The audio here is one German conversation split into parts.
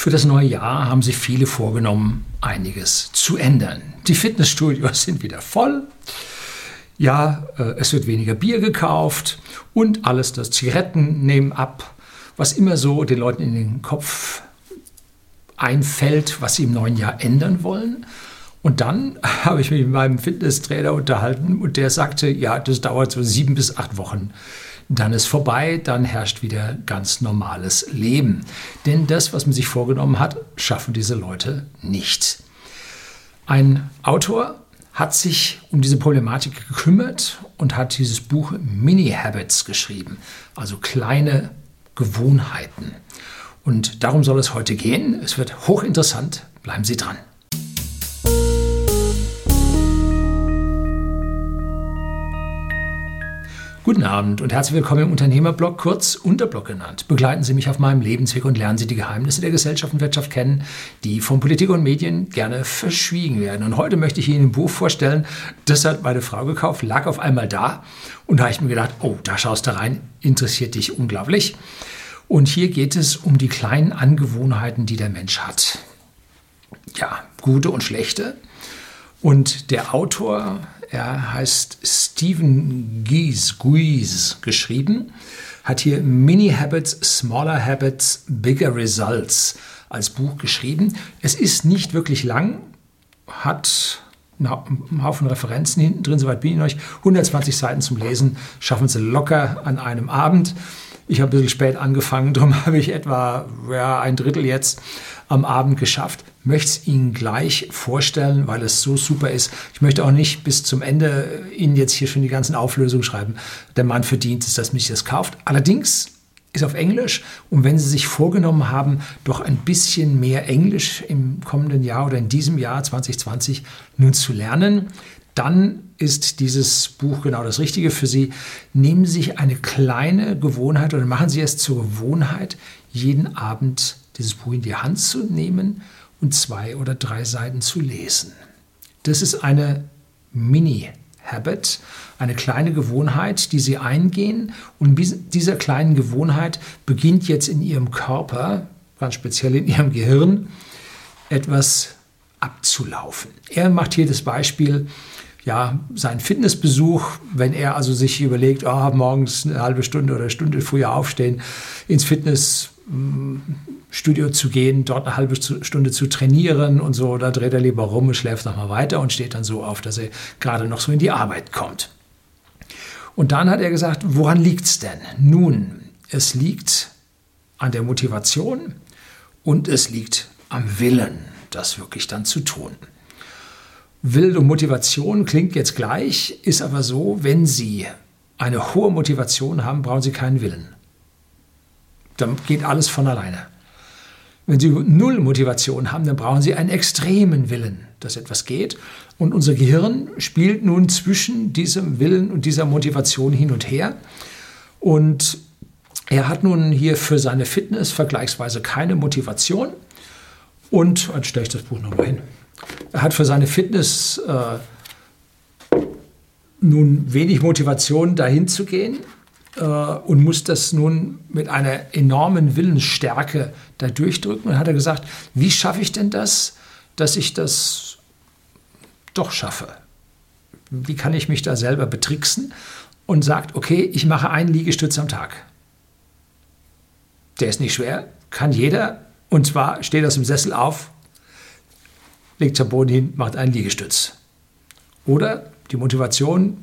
Für das neue Jahr haben sich viele vorgenommen, einiges zu ändern. Die Fitnessstudios sind wieder voll. Ja, äh, es wird weniger Bier gekauft und alles das Zigaretten nehmen ab, was immer so den Leuten in den Kopf einfällt, was sie im neuen Jahr ändern wollen. Und dann habe ich mich mit meinem Fitnesstrainer unterhalten und der sagte, ja, das dauert so sieben bis acht Wochen. Dann ist vorbei, dann herrscht wieder ganz normales Leben. Denn das, was man sich vorgenommen hat, schaffen diese Leute nicht. Ein Autor hat sich um diese Problematik gekümmert und hat dieses Buch Mini Habits geschrieben, also kleine Gewohnheiten. Und darum soll es heute gehen. Es wird hochinteressant. Bleiben Sie dran. Guten Abend und herzlich willkommen im Unternehmerblog, kurz Unterblog genannt. Begleiten Sie mich auf meinem Lebensweg und lernen Sie die Geheimnisse der Gesellschaft und Wirtschaft kennen, die von Politik und Medien gerne verschwiegen werden. Und heute möchte ich Ihnen ein Buch vorstellen, das hat meine Frau gekauft, lag auf einmal da und da habe ich mir gedacht, oh, da schaust du rein, interessiert dich unglaublich. Und hier geht es um die kleinen Angewohnheiten, die der Mensch hat. Ja, gute und schlechte. Und der Autor, er heißt Stephen Gies, Guise geschrieben, hat hier Mini Habits, Smaller Habits, Bigger Results als Buch geschrieben. Es ist nicht wirklich lang, hat einen Haufen Referenzen hinten drin, soweit bin ich euch. 120 Seiten zum Lesen schaffen Sie locker an einem Abend. Ich habe ein bisschen spät angefangen, darum habe ich etwa ja, ein Drittel jetzt am Abend geschafft. Möchte es Ihnen gleich vorstellen, weil es so super ist. Ich möchte auch nicht bis zum Ende Ihnen jetzt hier schon die ganzen Auflösungen schreiben. Der Mann verdient es, dass mich das kauft. Allerdings ist auf Englisch. Und wenn Sie sich vorgenommen haben, doch ein bisschen mehr Englisch im kommenden Jahr oder in diesem Jahr 2020 nun zu lernen, dann ist dieses Buch genau das Richtige für Sie. Nehmen Sie sich eine kleine Gewohnheit oder machen Sie es zur Gewohnheit, jeden Abend dieses Buch in die Hand zu nehmen und zwei oder drei Seiten zu lesen. Das ist eine Mini-Habit, eine kleine Gewohnheit, die Sie eingehen. Und dieser kleinen Gewohnheit beginnt jetzt in Ihrem Körper, ganz speziell in Ihrem Gehirn, etwas abzulaufen. Er macht hier das Beispiel, ja, seinen Fitnessbesuch, wenn er also sich überlegt, oh, morgens eine halbe Stunde oder eine Stunde früher aufstehen, ins Fitnessstudio zu gehen, dort eine halbe Stunde zu trainieren und so, da dreht er lieber rum und schläft nochmal weiter und steht dann so auf, dass er gerade noch so in die Arbeit kommt. Und dann hat er gesagt, woran liegt es denn? Nun, es liegt an der Motivation und es liegt am Willen, das wirklich dann zu tun. Und Motivation klingt jetzt gleich, ist aber so, wenn Sie eine hohe Motivation haben, brauchen Sie keinen Willen. Dann geht alles von alleine. Wenn Sie null Motivation haben, dann brauchen Sie einen extremen Willen, dass etwas geht. Und unser Gehirn spielt nun zwischen diesem Willen und dieser Motivation hin und her. Und er hat nun hier für seine Fitness vergleichsweise keine Motivation. Und jetzt stelle ich das Buch nochmal hin. Er hat für seine Fitness äh, nun wenig Motivation, dahin zu gehen äh, und muss das nun mit einer enormen Willensstärke da durchdrücken. Und hat er gesagt, wie schaffe ich denn das, dass ich das doch schaffe? Wie kann ich mich da selber betricksen? Und sagt, okay, ich mache einen Liegestütz am Tag. Der ist nicht schwer, kann jeder. Und zwar steht aus dem Sessel auf, legt sich am Boden hin, macht einen Liegestütz. Oder die Motivation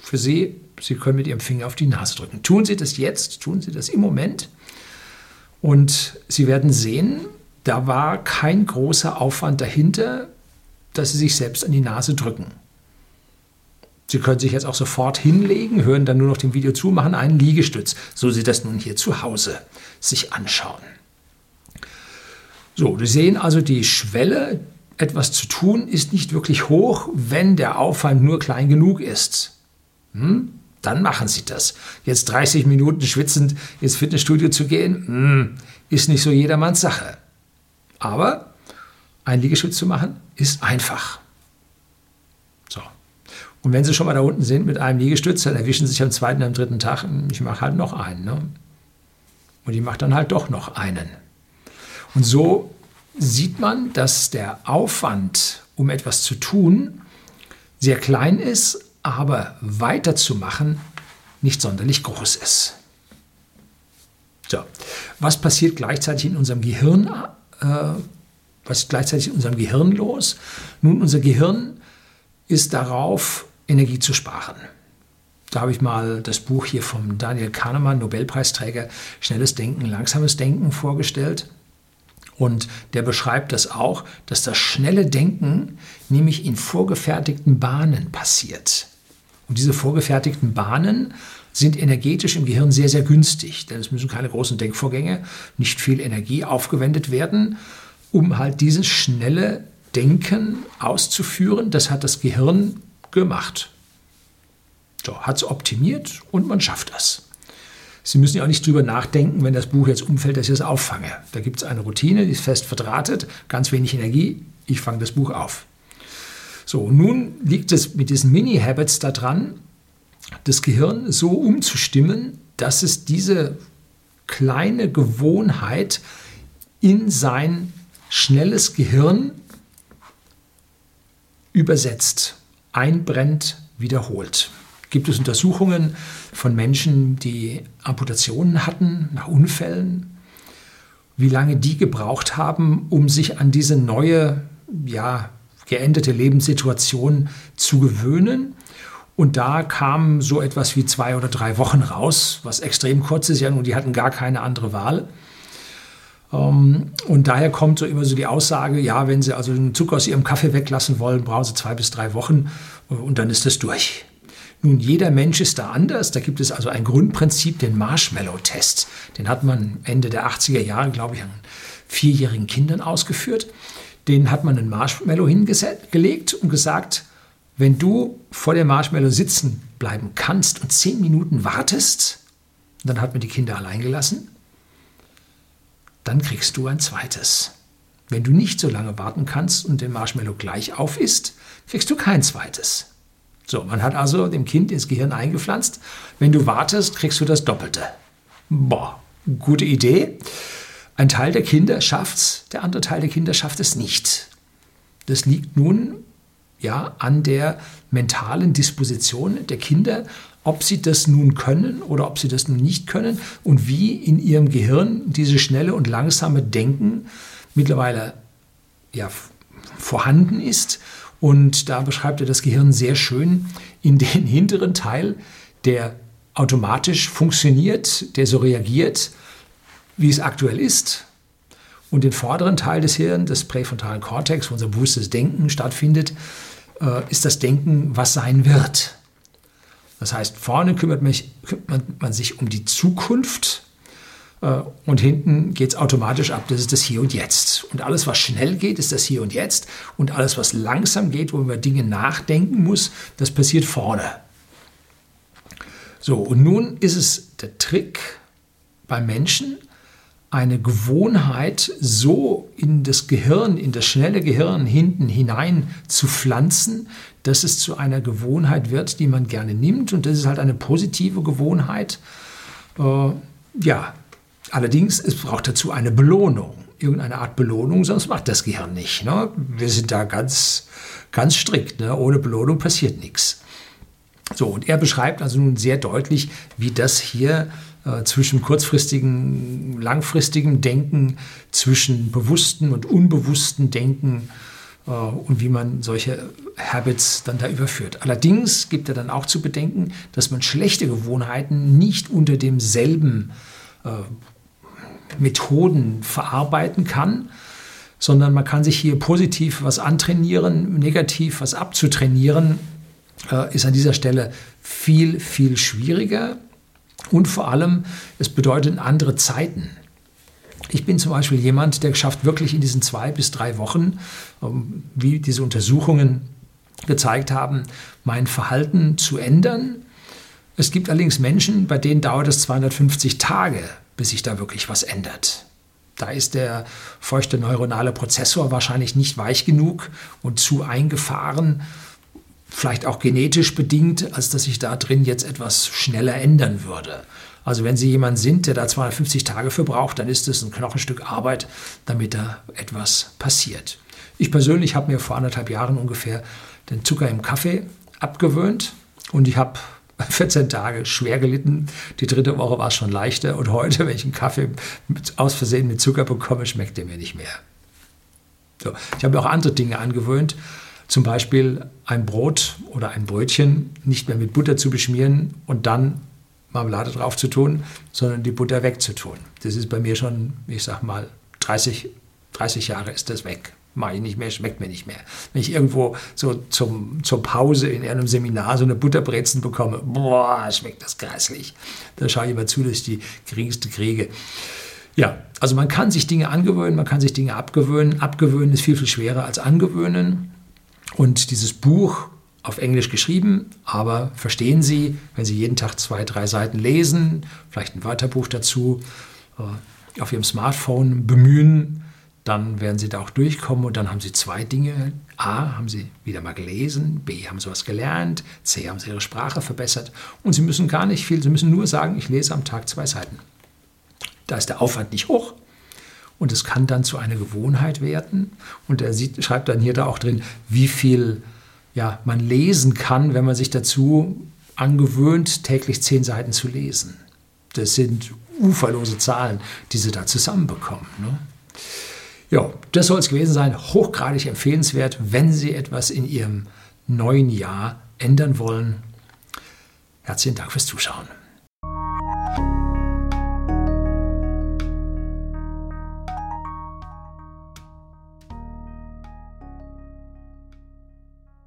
für Sie, Sie können mit Ihrem Finger auf die Nase drücken. Tun Sie das jetzt, tun Sie das im Moment. Und Sie werden sehen, da war kein großer Aufwand dahinter, dass Sie sich selbst an die Nase drücken. Sie können sich jetzt auch sofort hinlegen, hören dann nur noch dem Video zu, machen einen Liegestütz, so Sie das nun hier zu Hause sich anschauen. So, Sie sehen also die Schwelle, etwas zu tun, ist nicht wirklich hoch, wenn der Aufwand nur klein genug ist. Hm? Dann machen Sie das. Jetzt 30 Minuten schwitzend ins Fitnessstudio zu gehen, hm, ist nicht so jedermanns Sache. Aber ein Liegestütz zu machen, ist einfach. So. Und wenn Sie schon mal da unten sind mit einem Liegestütz, dann erwischen Sie sich am zweiten, am dritten Tag, hm, ich mache halt noch einen. Ne? Und ich mache dann halt doch noch einen. Und so sieht man, dass der Aufwand, um etwas zu tun, sehr klein ist, aber weiterzumachen nicht sonderlich groß ist. So, was passiert gleichzeitig in unserem Gehirn? Äh, was ist gleichzeitig in unserem Gehirn los? Nun, unser Gehirn ist darauf, Energie zu sparen. Da habe ich mal das Buch hier vom Daniel Kahnemann, Nobelpreisträger, Schnelles Denken, Langsames Denken vorgestellt. Und der beschreibt das auch, dass das schnelle Denken nämlich in vorgefertigten Bahnen passiert. Und diese vorgefertigten Bahnen sind energetisch im Gehirn sehr, sehr günstig, denn es müssen keine großen Denkvorgänge, nicht viel Energie aufgewendet werden, um halt dieses schnelle Denken auszuführen. Das hat das Gehirn gemacht. So, hat es optimiert und man schafft das. Sie müssen ja auch nicht drüber nachdenken, wenn das Buch jetzt umfällt, dass ich es auffange. Da gibt es eine Routine, die ist fest verdrahtet, ganz wenig Energie, ich fange das Buch auf. So, nun liegt es mit diesen Mini-Habits daran, das Gehirn so umzustimmen, dass es diese kleine Gewohnheit in sein schnelles Gehirn übersetzt, einbrennt, wiederholt gibt es Untersuchungen von Menschen, die Amputationen hatten nach Unfällen, wie lange die gebraucht haben, um sich an diese neue, ja, geänderte Lebenssituation zu gewöhnen. Und da kam so etwas wie zwei oder drei Wochen raus, was extrem kurz ist, ja, und die hatten gar keine andere Wahl. Ähm, und daher kommt so immer so die Aussage, ja, wenn Sie also den Zucker aus Ihrem Kaffee weglassen wollen, brauchen Sie zwei bis drei Wochen und dann ist das durch. Nun, jeder Mensch ist da anders. Da gibt es also ein Grundprinzip, den Marshmallow-Test. Den hat man Ende der 80er Jahre, glaube ich, an vierjährigen Kindern ausgeführt. Den hat man einen Marshmallow hingelegt und gesagt, wenn du vor dem Marshmallow sitzen bleiben kannst und zehn Minuten wartest, dann hat man die Kinder allein gelassen, dann kriegst du ein zweites. Wenn du nicht so lange warten kannst und den Marshmallow gleich auf isst, kriegst du kein zweites. So, man hat also dem Kind ins Gehirn eingepflanzt, wenn du wartest, kriegst du das Doppelte. Boah, gute Idee. Ein Teil der Kinder schafft's, der andere Teil der Kinder schafft es nicht. Das liegt nun ja an der mentalen Disposition der Kinder, ob sie das nun können oder ob sie das nun nicht können und wie in ihrem Gehirn diese schnelle und langsame Denken mittlerweile ja, vorhanden ist und da beschreibt er das Gehirn sehr schön in den hinteren Teil, der automatisch funktioniert, der so reagiert, wie es aktuell ist. Und den vorderen Teil des Hirns, des präfrontalen Kortex, wo unser bewusstes Denken stattfindet, äh, ist das Denken, was sein wird. Das heißt, vorne kümmert, mich, kümmert man sich um die Zukunft und hinten geht es automatisch ab, das ist das Hier und Jetzt. Und alles, was schnell geht, ist das Hier und Jetzt. Und alles, was langsam geht, wo man über Dinge nachdenken muss, das passiert vorne. So, und nun ist es der Trick beim Menschen, eine Gewohnheit so in das Gehirn, in das schnelle Gehirn hinten hinein zu pflanzen, dass es zu einer Gewohnheit wird, die man gerne nimmt. Und das ist halt eine positive Gewohnheit. Äh, ja, Allerdings, es braucht dazu eine Belohnung, irgendeine Art Belohnung, sonst macht das Gehirn nicht. Ne? Wir sind da ganz, ganz strikt. Ne? Ohne Belohnung passiert nichts. So, und er beschreibt also nun sehr deutlich, wie das hier äh, zwischen kurzfristigem, langfristigem Denken, zwischen bewussten und unbewussten Denken äh, und wie man solche Habits dann da überführt. Allerdings gibt er dann auch zu bedenken, dass man schlechte Gewohnheiten nicht unter demselben äh, Methoden verarbeiten kann, sondern man kann sich hier positiv was antrainieren, negativ was abzutrainieren, äh, ist an dieser Stelle viel, viel schwieriger. Und vor allem, es bedeutet andere Zeiten. Ich bin zum Beispiel jemand, der schafft wirklich in diesen zwei bis drei Wochen, ähm, wie diese Untersuchungen gezeigt haben, mein Verhalten zu ändern. Es gibt allerdings Menschen, bei denen dauert es 250 Tage, bis sich da wirklich was ändert. Da ist der feuchte neuronale Prozessor wahrscheinlich nicht weich genug und zu eingefahren, vielleicht auch genetisch bedingt, als dass sich da drin jetzt etwas schneller ändern würde. Also wenn Sie jemand sind, der da 250 Tage für braucht, dann ist es ein Knochenstück Arbeit, damit da etwas passiert. Ich persönlich habe mir vor anderthalb Jahren ungefähr den Zucker im Kaffee abgewöhnt und ich habe 14 Tage schwer gelitten. Die dritte Woche war es schon leichter und heute, wenn ich einen Kaffee mit, aus Versehen mit Zucker bekomme, schmeckt der mir nicht mehr. So. Ich habe mir auch andere Dinge angewöhnt, zum Beispiel ein Brot oder ein Brötchen nicht mehr mit Butter zu beschmieren und dann Marmelade drauf zu tun, sondern die Butter wegzutun. Das ist bei mir schon, ich sag mal, 30, 30 Jahre ist das weg. Mache ich nicht mehr, schmeckt mir nicht mehr. Wenn ich irgendwo so zum, zur Pause in einem Seminar so eine Butterbrezen bekomme, boah, schmeckt das grässlich. Da schaue ich immer zu, dass ich die geringste kriege. Ja, also man kann sich Dinge angewöhnen, man kann sich Dinge abgewöhnen. Abgewöhnen ist viel, viel schwerer als angewöhnen. Und dieses Buch auf Englisch geschrieben, aber verstehen Sie, wenn Sie jeden Tag zwei, drei Seiten lesen, vielleicht ein Wörterbuch dazu, äh, auf Ihrem Smartphone bemühen, dann werden Sie da auch durchkommen und dann haben Sie zwei Dinge. A, haben Sie wieder mal gelesen, B, haben Sie was gelernt, C, haben Sie Ihre Sprache verbessert und Sie müssen gar nicht viel, Sie müssen nur sagen, ich lese am Tag zwei Seiten. Da ist der Aufwand nicht hoch, und es kann dann zu einer Gewohnheit werden. Und er sieht, schreibt dann hier da auch drin, wie viel ja, man lesen kann, wenn man sich dazu angewöhnt, täglich zehn Seiten zu lesen. Das sind uferlose Zahlen, die sie da zusammenbekommen. Ne? Ja, das soll es gewesen sein. Hochgradig empfehlenswert, wenn Sie etwas in Ihrem neuen Jahr ändern wollen. Herzlichen Dank fürs Zuschauen.